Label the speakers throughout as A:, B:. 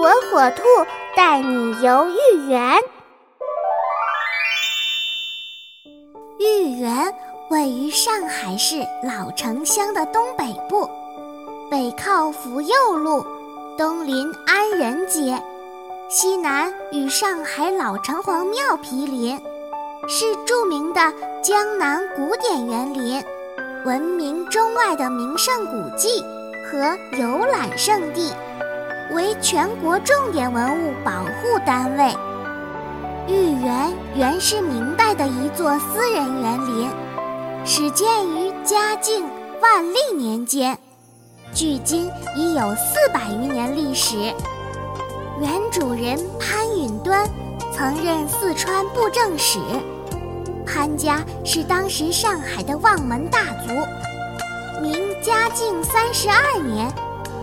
A: 火火兔带你游豫园。豫园位于上海市老城乡的东北部，北靠福佑路，东临安仁街，西南与上海老城隍庙毗邻，是著名的江南古典园林，闻名中外的名胜古迹和游览胜地。为全国重点文物保护单位。豫园原是明代的一座私人园林，始建于嘉靖、万历年间，距今已有四百余年历史。原主人潘允端曾任四川布政使。潘家是当时上海的望门大族，明嘉靖三十二年。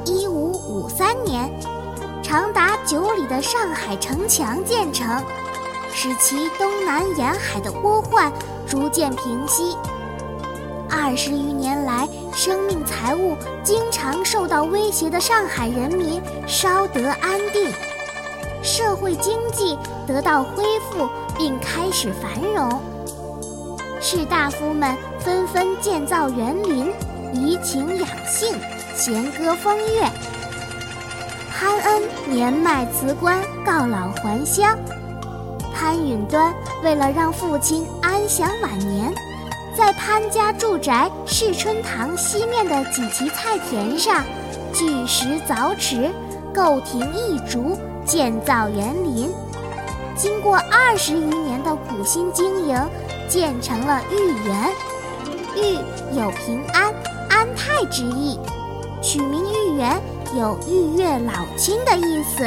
A: 一五五三年，长达九里的上海城墙建成，使其东南沿海的倭患逐渐平息。二十余年来，生命财物经常受到威胁的上海人民稍得安定，社会经济得到恢复并开始繁荣。士大夫们纷纷建造园林，怡情养性。弦歌风月，潘恩年迈辞官，告老还乡。潘允端为了让父亲安享晚年，在潘家住宅世春堂西面的几畦菜田上，据石凿池，构亭易竹，建造园林。经过二十余年的苦心经营，建成了豫园。豫有平安、安泰之意。取名豫园，有玉月老青的意思。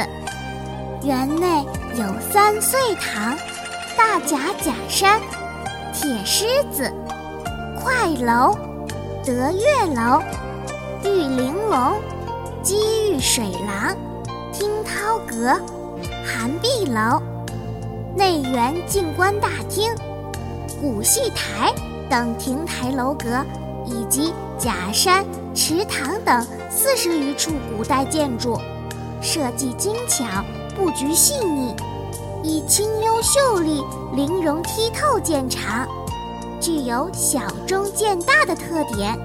A: 园内有三岁堂、大甲假山、铁狮子、快楼、德月楼、玉玲珑、积玉水廊、听涛阁、寒碧楼、内园静观大厅、古戏台等亭台楼阁。以及假山、池塘等四十余处古代建筑，设计精巧，布局细腻，以清幽秀丽、玲珑剔透见长，具有小中见大的特点，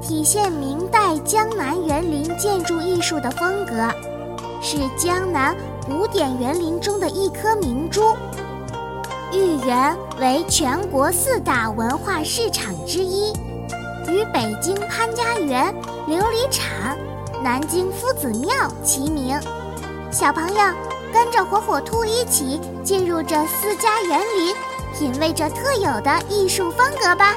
A: 体现明代江南园林建筑艺术的风格，是江南古典园林中的一颗明珠。豫园为全国四大文化市场之一。与北京潘家园、琉璃厂、南京夫子庙齐名。小朋友，跟着火火兔一起进入这四家园林，品味着特有的艺术风格吧。